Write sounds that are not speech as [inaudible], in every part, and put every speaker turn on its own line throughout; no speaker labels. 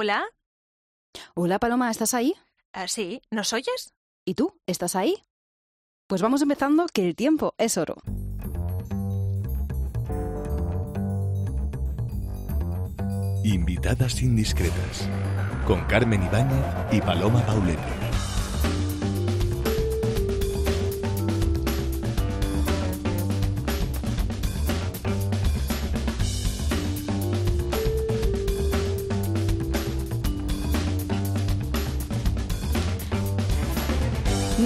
Hola.
Hola Paloma, ¿estás ahí?
Ah, sí, ¿nos oyes?
¿Y tú? ¿Estás ahí? Pues vamos empezando que el tiempo es oro.
Invitadas indiscretas con Carmen Ibáñez y Paloma Pauletti.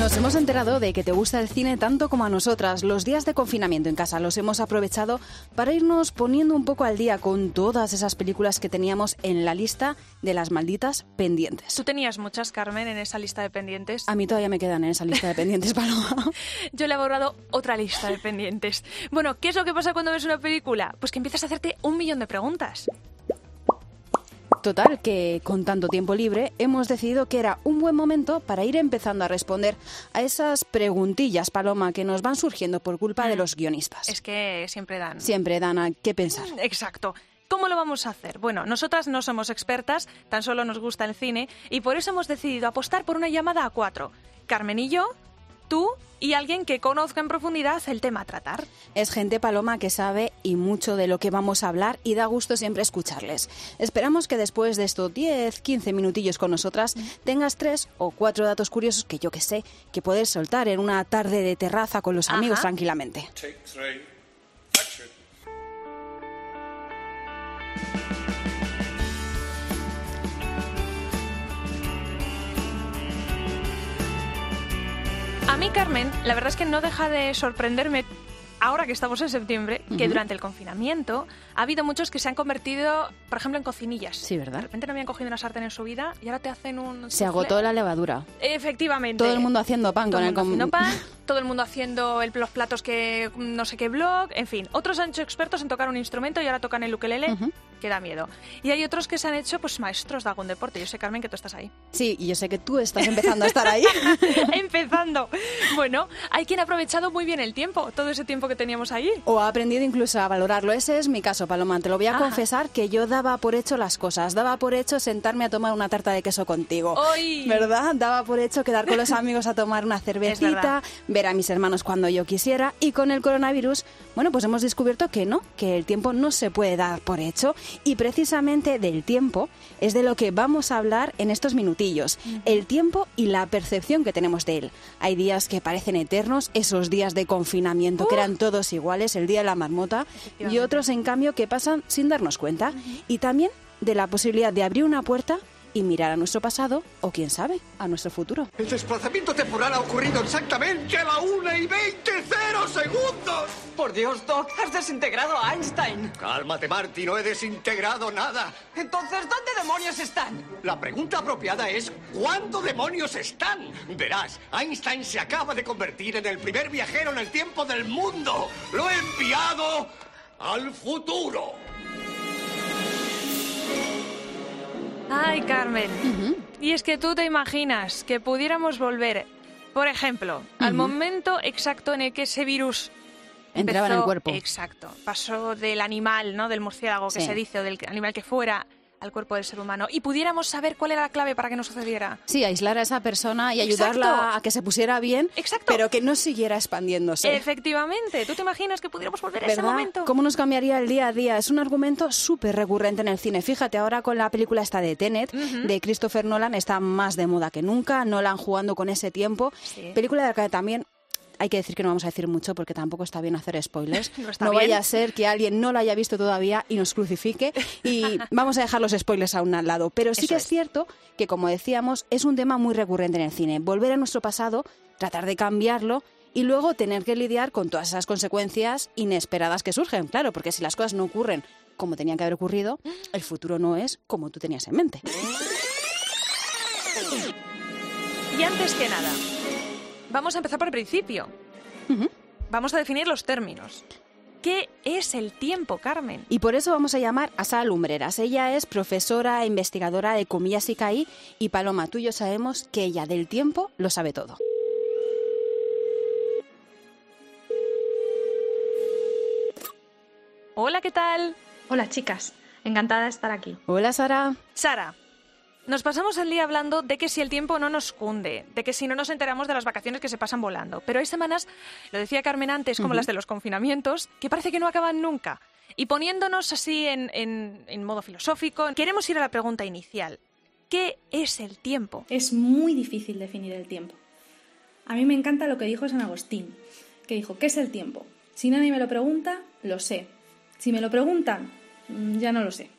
Nos hemos enterado de que te gusta el cine tanto como a nosotras. Los días de confinamiento en casa los hemos aprovechado para irnos poniendo un poco al día con todas esas películas que teníamos en la lista de las malditas pendientes.
¿Tú tenías muchas, Carmen, en esa lista de pendientes?
A mí todavía me quedan en esa lista de pendientes, [laughs] Paloma. [laughs]
Yo le he borrado otra lista de pendientes. Bueno, ¿qué es lo que pasa cuando ves una película? Pues que empiezas a hacerte un millón de preguntas.
Total, que con tanto tiempo libre hemos decidido que era un buen momento para ir empezando a responder a esas preguntillas, Paloma, que nos van surgiendo por culpa de los guionistas.
Es que siempre dan.
Siempre dan a qué pensar.
Exacto. ¿Cómo lo vamos a hacer? Bueno, nosotras no somos expertas, tan solo nos gusta el cine y por eso hemos decidido apostar por una llamada a cuatro. Carmen y yo, tú y alguien que conozca en profundidad el tema a tratar.
Es gente paloma que sabe y mucho de lo que vamos a hablar y da gusto siempre escucharles. Esperamos que después de estos 10, 15 minutillos con nosotras tengas tres o cuatro datos curiosos que yo que sé que puedes soltar en una tarde de terraza con los amigos tranquilamente.
Mí, Carmen, la verdad es que no deja de sorprenderme ahora que estamos en septiembre, que durante el confinamiento ha habido muchos que se han convertido, por ejemplo, en cocinillas.
Sí, ¿verdad?
De repente no habían cogido una sartén en su vida y ahora te hacen un...
Se agotó la levadura.
Efectivamente.
Todo el mundo haciendo pan
Todo
con
el
el
mundo haciendo pan, [laughs] todo el mundo haciendo el- los platos que no sé qué blog, en fin. Otros han hecho expertos en tocar un instrumento y ahora tocan el ukelele. Que da miedo. Y hay otros que se han hecho pues maestros de algún deporte. Yo sé, Carmen, que tú estás ahí.
Sí, y yo sé que tú estás empezando a estar ahí. [laughs]
Empezando. Bueno, hay quien ha aprovechado muy bien el tiempo, todo ese tiempo que teníamos ahí.
O ha aprendido incluso a valorarlo. Ese es mi caso, Paloma. Te lo voy a
Ajá.
confesar que yo daba por hecho las cosas. Daba por hecho sentarme a tomar una tarta de queso contigo.
¡Ay!
¿Verdad? Daba por hecho quedar con los [laughs] amigos a tomar una cervecita, ver a mis hermanos cuando yo quisiera. Y con el coronavirus, bueno, pues hemos descubierto que no, que el tiempo no se puede dar por hecho. Y precisamente del tiempo es de lo que vamos a hablar en estos minutillos. El tiempo y la percepción que tenemos de él. Hay días que parecen eternos, esos días de confinamiento que eran todos iguales, el día de la marmota, y otros en cambio que pasan sin darnos cuenta. Y también de la posibilidad de abrir una puerta y mirar a nuestro pasado o, quién sabe, a nuestro futuro.
El desplazamiento temporal ha ocurrido exactamente a la 1 y 20 cero segundos.
Por Dios, Doc, has desintegrado a Einstein.
Cálmate, Marty, no he desintegrado nada.
Entonces, ¿dónde demonios están?
La pregunta apropiada es ¿cuándo demonios están? Verás, Einstein se acaba de convertir en el primer viajero en el tiempo del mundo. Lo he enviado al futuro.
Ay, Carmen. Y es que tú te imaginas que pudiéramos volver, por ejemplo, al momento exacto en el que ese virus
Entraba en el
empezó-
cuerpo.
Exacto. Pasó del animal, ¿no? Del murciélago que se dice, o del animal que fuera, al cuerpo del ser humano. Y pudiéramos saber cuál era la clave para que no sucediera.
Sí, aislar a esa persona y
Exacto.
ayudarla a que se pusiera bien,
Exacto.
pero que no siguiera expandiéndose.
Efectivamente. ¿Tú te imaginas que pudiéramos volver a ese momento?
¿Cómo nos cambiaría el día a día? Es un argumento súper recurrente en el cine. Fíjate, ahora con la película esta de Tenet, de Christopher Nolan, está más de moda que nunca. Nolan jugando con ese tiempo.
Sí.
Película de la que también hay que decir que no vamos a decir mucho porque tampoco está bien hacer spoilers. [laughs]
No está
vaya a ser que alguien no la haya visto todavía y nos crucifique. [laughs] Y vamos a dejar los spoilers a un lado. Pero sí
Eso
que es
es.
cierto que, como decíamos, es un tema muy recurrente en el cine. Volver a nuestro pasado, tratar de cambiarlo y luego tener que lidiar con todas esas consecuencias inesperadas que surgen. Claro, porque si las cosas no ocurren como tenían que haber ocurrido, [gasps] el futuro no es como tú tenías en mente.
Y antes que nada, vamos a empezar por el principio. Vamos a definir los términos. ¿Qué es el tiempo, Carmen?
Y por eso vamos a llamar a Sara Lumbreras. Ella es profesora e investigadora de Comillas y Caí y Paloma, tú y yo sabemos que ella del tiempo lo sabe todo.
Hola, ¿qué tal?
Hola chicas, encantada de estar aquí.
Hola Sara.
Sara, Nos pasamos el día hablando de que si el tiempo no nos cunde, de que si no nos enteramos de las vacaciones que se pasan volando. Pero hay semanas, lo decía Carmen antes, como las de los confinamientos, que parece que no acaban nunca. Y poniéndonos así en, en modo filosófico, queremos ir a la pregunta inicial. ¿Qué es el tiempo?
Es muy difícil definir el tiempo. A mí me encanta lo que dijo San Agustín, que dijo, ¿qué es el tiempo? Si nadie me lo pregunta, lo sé. Si me lo preguntan, mm, ya no lo sé.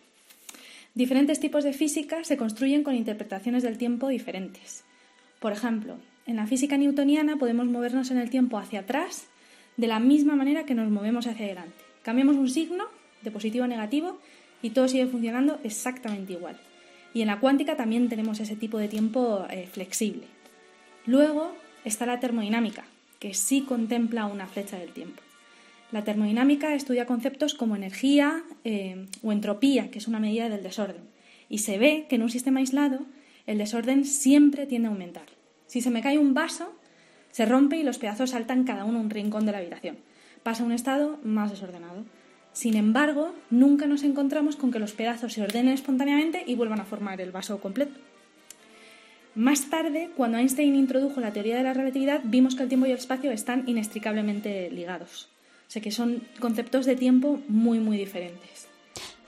Diferentes tipos de física se construyen con interpretaciones del tiempo diferentes. Por ejemplo, en la física newtoniana podemos movernos en el tiempo hacia atrás de la misma manera que nos movemos hacia adelante. Cambiamos un signo de positivo a negativo y todo sigue funcionando exactamente igual. Y en la cuántica también tenemos ese tipo de tiempo eh, flexible. Luego está la termodinámica, que sí contempla una flecha del tiempo. La termodinámica estudia conceptos como energía eh, o entropía, que es una medida del desorden. Y se ve que en un sistema aislado el desorden siempre tiende a aumentar. Si se me cae un vaso, se rompe y los pedazos saltan cada uno a un rincón de la habitación. Pasa a un estado más desordenado. Sin embargo, nunca nos encontramos con que los pedazos se ordenen espontáneamente y vuelvan a formar el vaso completo. Más tarde, cuando Einstein introdujo la teoría de la relatividad, vimos que el tiempo y el espacio están inextricablemente ligados. O sea que son conceptos de tiempo muy, muy diferentes.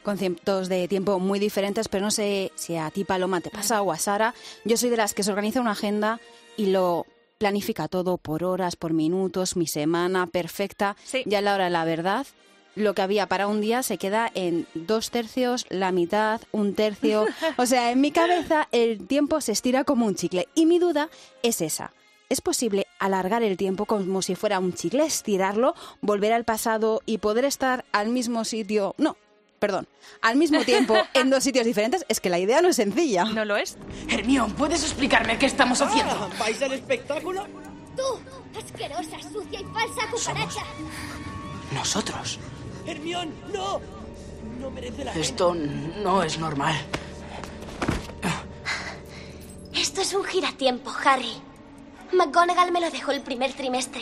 Conceptos de tiempo muy diferentes, pero no sé si a ti, Paloma, te pasa o a Sara. Yo soy de las que se organiza una agenda y lo planifica todo por horas, por minutos, mi semana perfecta. Ya a la hora de la verdad, lo que había para un día se queda en dos tercios, la mitad, un tercio. [laughs] O sea, en mi cabeza el tiempo se estira como un chicle. Y mi duda es esa. ¿Es posible alargar el tiempo como si fuera un chicle, estirarlo, volver al pasado y poder estar al mismo sitio? No, perdón, al mismo tiempo [laughs] en dos sitios diferentes, es que la idea no es sencilla.
¿No lo es?
Hermión, ¿puedes explicarme qué estamos haciendo?
Ah, ¿Vais al espectáculo?
Tú, asquerosa, sucia y falsa cucaracha.
Nosotros.
Hermión, no. No merece la
Esto no es normal.
Esto es un giratiempo, Harry. McGonagall me lo dejó el primer trimestre.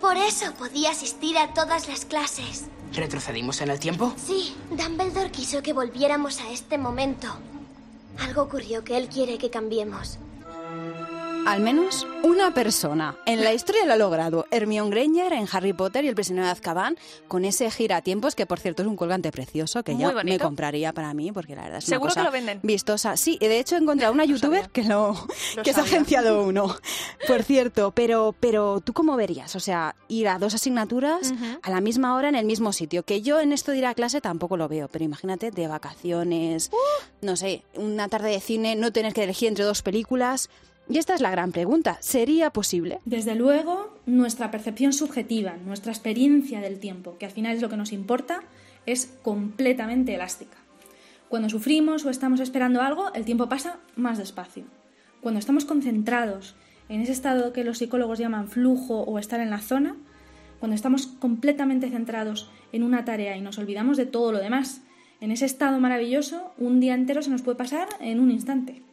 Por eso podía asistir a todas las clases.
¿Retrocedimos en el tiempo?
Sí, Dumbledore quiso que volviéramos a este momento. Algo ocurrió que él quiere que cambiemos.
Al menos una persona en la historia lo ha logrado. Hermione Granger en Harry Potter y el prisionero de Azkaban, con ese giratiempos, que por cierto es un colgante precioso, que ya me compraría para mí, porque la verdad es
¿Seguro
una cosa
que lo venden?
vistosa. Sí, de hecho he encontrado una [laughs] youtuber que lo, que se ha agenciado [laughs] uno, por cierto. Pero, pero tú cómo verías, o sea, ir a dos asignaturas a la misma hora en el mismo sitio, que yo en esto de ir a clase tampoco lo veo, pero imagínate de vacaciones, no sé, una tarde de cine, no tener que elegir entre dos películas. Y esta es la gran pregunta, ¿sería posible?
Desde luego, nuestra percepción subjetiva, nuestra experiencia del tiempo, que al final es lo que nos importa, es completamente elástica. Cuando sufrimos o estamos esperando algo, el tiempo pasa más despacio. Cuando estamos concentrados en ese estado que los psicólogos llaman flujo o estar en la zona, cuando estamos completamente centrados en una tarea y nos olvidamos de todo lo demás, en ese estado maravilloso, un día entero se nos puede pasar en un instante.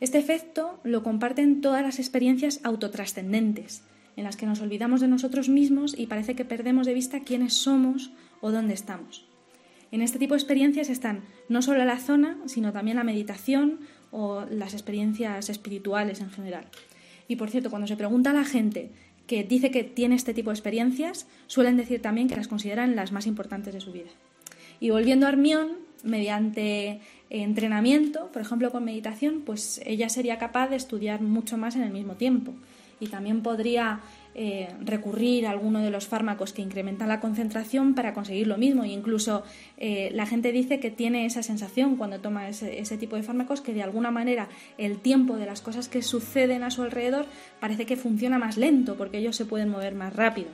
Este efecto lo comparten todas las experiencias autotrascendentes, en las que nos olvidamos de nosotros mismos y parece que perdemos de vista quiénes somos o dónde estamos. En este tipo de experiencias están no solo la zona, sino también la meditación o las experiencias espirituales en general. Y por cierto, cuando se pregunta a la gente que dice que tiene este tipo de experiencias, suelen decir también que las consideran las más importantes de su vida. Y volviendo a Hermión, mediante entrenamiento, por ejemplo con meditación, pues ella sería capaz de estudiar mucho más en el mismo tiempo y también podría eh, recurrir a alguno de los fármacos que incrementan la concentración para conseguir lo mismo. E incluso eh, la gente dice que tiene esa sensación cuando toma ese, ese, tipo de fármacos que de alguna manera el tiempo de las cosas que suceden a su alrededor parece que funciona más lento porque ellos se pueden mover más rápido.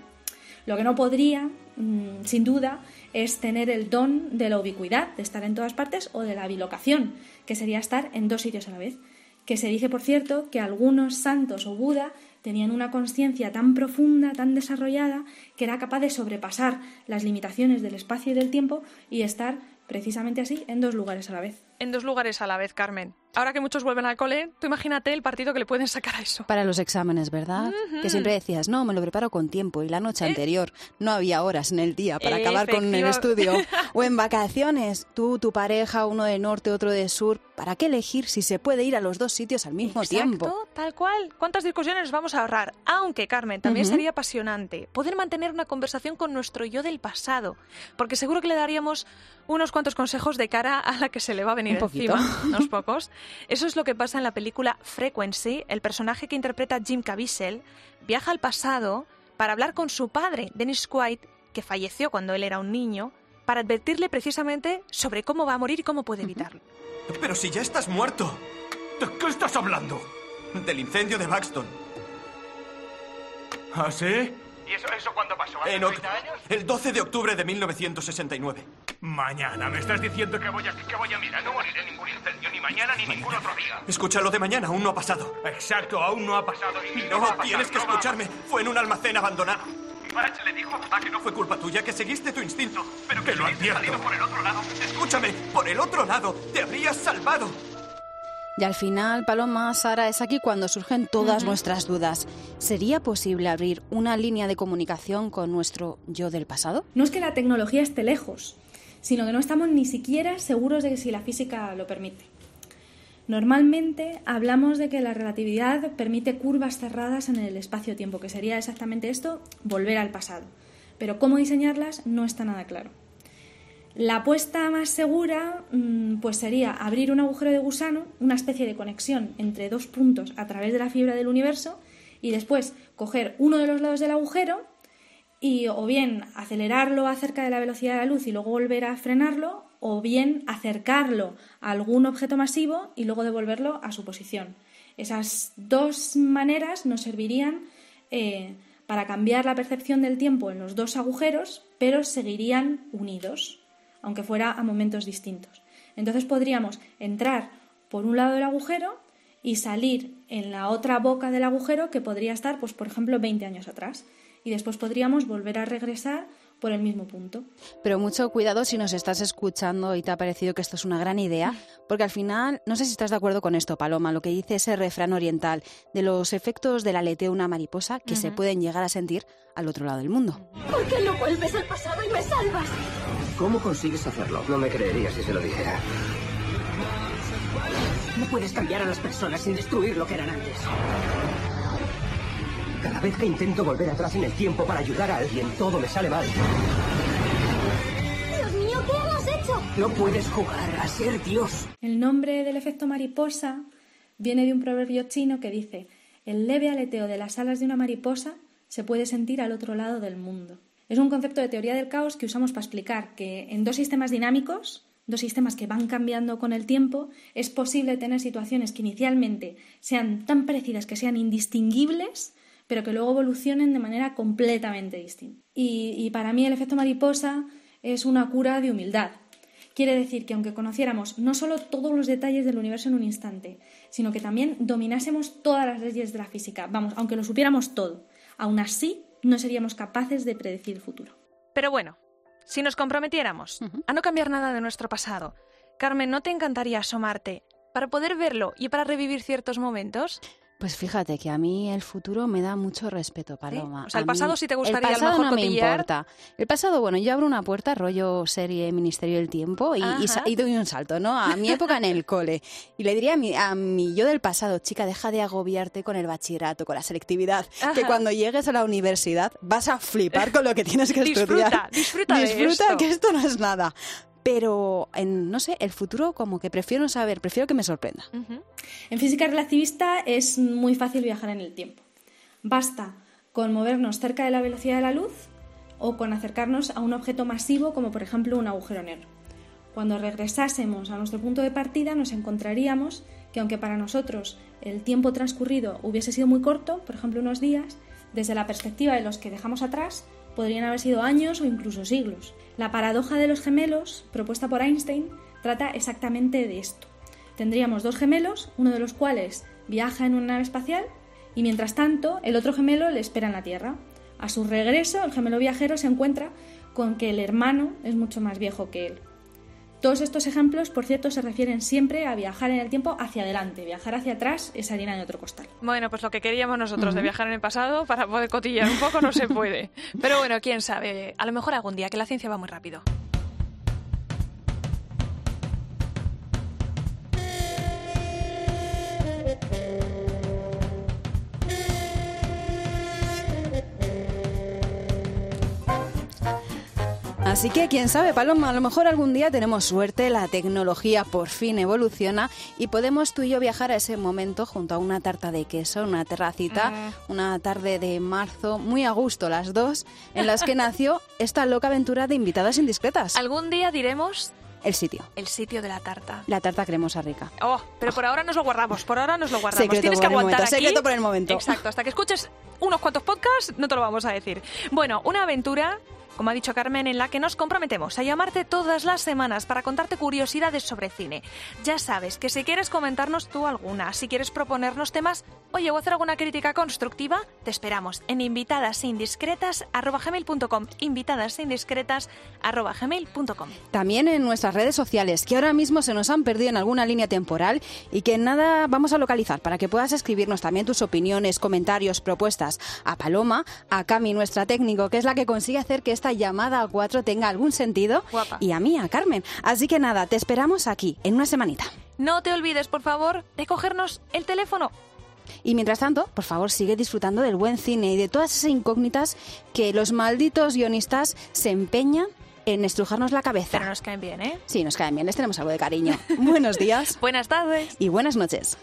Lo que no podría, mm, sin duda, es tener el don de la ubicuidad, de estar en todas partes, o de la bilocación, que sería estar en dos sitios a la vez. Que se dice, por cierto, que algunos santos o Buda tenían una conciencia tan profunda, tan desarrollada, que era capaz de sobrepasar las limitaciones del espacio y del tiempo y estar precisamente así en dos lugares a la vez.
En dos lugares a la vez, Carmen. Ahora que muchos vuelven al cole, tú imagínate el partido que le pueden sacar a eso.
Para los exámenes, ¿verdad? Que siempre decías, no, me lo preparo con tiempo y la noche anterior no había horas en el día para acabar con el estudio. [laughs] O en vacaciones, tú, tu pareja, uno de norte, otro de sur. ¿Para qué elegir si se puede ir a los dos sitios al mismo tiempo?
Exacto, tal cual. ¿Cuántas discusiones vamos a ahorrar? Aunque, Carmen, también sería apasionante poder mantener una conversación con nuestro yo del pasado, porque seguro que le daríamos unos cuantos consejos de cara a la que se le va a venir
Un poquito.
encima, [laughs] unos pocos. Eso es lo que pasa en la película Frequency. El personaje que interpreta Jim Caviezel viaja al pasado para hablar con su padre, Dennis Quaid, que falleció cuando él era un niño, para advertirle precisamente sobre cómo va a morir y cómo puede evitarlo.
Pero si ya estás muerto. ¿De qué estás hablando? Del incendio de Buxton. ¿Ah, sí?
¿Y eso, eso cuándo pasó? ¿Hace
En oc-
30 años?
el 12 de octubre de 1969.
Mañana. ¿Me estás diciendo que voy a, que voy a mirar? No moriré en ningún incendio, ni mañana ni ningún otro día.
Escucha, lo de mañana aún no ha pasado.
Exacto, aún no ha pasado. Y
No,
pasar,
tienes que
no va a
escucharme. Fue en un almacén abandonado.
Patch le dijo a papá que no
Fue culpa tuya que seguiste tu instinto. Pero que
lo advierto.
por el otro lado. Escúchame, por el otro lado. Te habrías salvado.
Y al final, Paloma, Sara, es aquí cuando surgen todas nuestras dudas. ¿Sería posible abrir una línea de comunicación con nuestro yo del pasado?
No es que la tecnología esté lejos, sino que no estamos ni siquiera seguros de que si la física lo permite. Normalmente hablamos de que la relatividad permite curvas cerradas en el espacio-tiempo, que sería exactamente esto, volver al pasado. Pero cómo diseñarlas no está nada claro. La apuesta más segura mm, pues sería abrir un agujero de gusano, una especie de conexión entre dos puntos a través de la fibra del universo y después coger uno de los lados del agujero y o bien acelerarlo acerca de la velocidad de la luz y luego volver a frenarlo o bien acercarlo a algún objeto masivo y luego devolverlo a su posición. Esas dos maneras nos servirían eh, para cambiar la percepción del tiempo en los dos agujeros, pero seguirían unidos, aunque fuera a momentos distintos. Entonces podríamos entrar por un lado del agujero y salir en la otra boca del agujero que podría estar, pues, por ejemplo, 20 años atrás. Y después podríamos volver a regresar por el mismo punto.
Pero mucho cuidado si nos estás escuchando y te ha parecido que esto es una gran idea, porque al final, no sé si estás de acuerdo con esto, Paloma, lo que dice ese refrán oriental de los efectos del aleteo de una mariposa que se pueden llegar a sentir al otro lado del mundo.
¿Por qué no vuelves al pasado y me salvas?
¿Cómo consigues hacerlo? No me creería si se lo dijera. No puedes cambiar a las personas sin destruir lo que eran antes. Cada vez que intento volver atrás en el tiempo para ayudar a alguien, todo me sale mal.
Dios mío, ¿qué hemos hecho?
No puedes jugar a ser Dios.
El nombre del efecto mariposa viene de un proverbio chino que dice, el leve aleteo de las alas de una mariposa se puede sentir al otro lado del mundo. Es un concepto de teoría del caos que usamos para explicar que en dos sistemas dinámicos, dos sistemas que van cambiando con el tiempo, es posible tener situaciones que inicialmente sean tan parecidas que sean indistinguibles, pero que luego evolucionen de manera completamente distinta. Y, y para mí el efecto mariposa es una cura de humildad. Quiere decir que aunque conociéramos no solo todos los detalles del universo en un instante, sino que también dominásemos todas las leyes de la física, vamos, aunque lo supiéramos todo, aún así no seríamos capaces de predecir el futuro.
Pero bueno, si nos comprometiéramos a no cambiar nada de nuestro pasado, Carmen, ¿no te encantaría asomarte para poder verlo y para revivir ciertos momentos?
Pues fíjate que a mí el futuro me da mucho respeto, Paloma.
O sea, el
A
pasado
mí-
sí te gustaría a
el
lo
pasado
mejor
no me importa. El pasado, bueno, yo abro una puerta, rollo serie Ministerio del Tiempo, y, doy un salto, ¿no? A mi época en el cole. Y le diría a mi, a mi yo del pasado, chica, deja de agobiarte con el bachillerato, con la selectividad, que cuando llegues a la universidad vas a flipar con lo que tienes que
Disfruta,
estudiar.
disfruta de
Disfruta
esto.
que esto no es nada. Pero, en, no sé, el futuro como que prefiero no saber, prefiero que me sorprenda.
En física relativista es muy fácil viajar en el tiempo. Basta con movernos cerca de la velocidad de la luz o con acercarnos a un objeto masivo como por ejemplo un agujero negro. Cuando regresásemos a nuestro punto de partida nos encontraríamos que aunque para nosotros el tiempo transcurrido hubiese sido muy corto, por ejemplo unos días, desde la perspectiva de los que dejamos atrás podrían haber sido años o incluso siglos. La paradoja de los gemelos, propuesta por Einstein, trata exactamente de esto. Tendríamos dos gemelos, uno de los cuales viaja en una nave espacial y mientras tanto el otro gemelo le espera en la Tierra. A su regreso, el gemelo viajero se encuentra con que el hermano es mucho más viejo que él. Todos estos ejemplos, por cierto, se refieren siempre a viajar en el tiempo hacia adelante. Viajar hacia atrás es harina de otro costal.
Bueno, pues lo que queríamos nosotros de viajar en el pasado para poder cotillar un poco no se [laughs] puede. Pero bueno, quién sabe. A lo mejor algún día, que la ciencia va muy rápido.
Así que quién sabe, Paloma, a lo mejor algún día tenemos suerte, la tecnología por fin evoluciona y podemos tú y yo viajar a ese momento junto a una tarta de queso, una terracita,
Mm.
una tarde de marzo, muy a gusto las dos, en las que nació esta loca aventura de invitadas indiscretas.
Algún día diremos
El sitio,
el sitio de la tarta.
la tarta cremosa rica.
Oh, pero por ahora nos lo guardamos, por ahora nos lo guardamos.
Secreto
Tienes que aguantar
momento,
aquí.
secreto por el momento.
Exacto, hasta que escuches unos cuantos podcasts no te lo vamos a decir. Bueno, una aventura, como ha dicho Carmen, en la que nos comprometemos a llamarte todas las semanas para contarte curiosidades sobre cine. Ya sabes que si quieres comentarnos tú alguna, si quieres proponernos temas, oye, o hacer alguna crítica constructiva, te esperamos en invitadasindiscretas@gmail.com, invitadasindiscretas@gmail.com.
También en nuestras redes sociales, que ahora mismo se nos han perdido en alguna línea temporal y que nada vamos a localizar para que puedas escribirnos también tus opiniones, comentarios, propuestas a Paloma, a Cami, nuestra técnico, que es la que consigue hacer que esta llamada a cuatro tenga algún sentido,
Guapa.
y a mí, a Carmen. Así que nada, te esperamos aquí, en una semanita.
No te olvides, por favor, de cogernos el teléfono
Y mientras tanto, por favor, sigue disfrutando del buen cine y de todas esas incógnitas que los malditos guionistas se empeñan en estrujarnos la cabeza.
Pero nos caen bien, ¿eh?
Sí, nos caen bien, les tenemos algo de cariño. [laughs] Buenos días
Buenas tardes.
y buenas noches.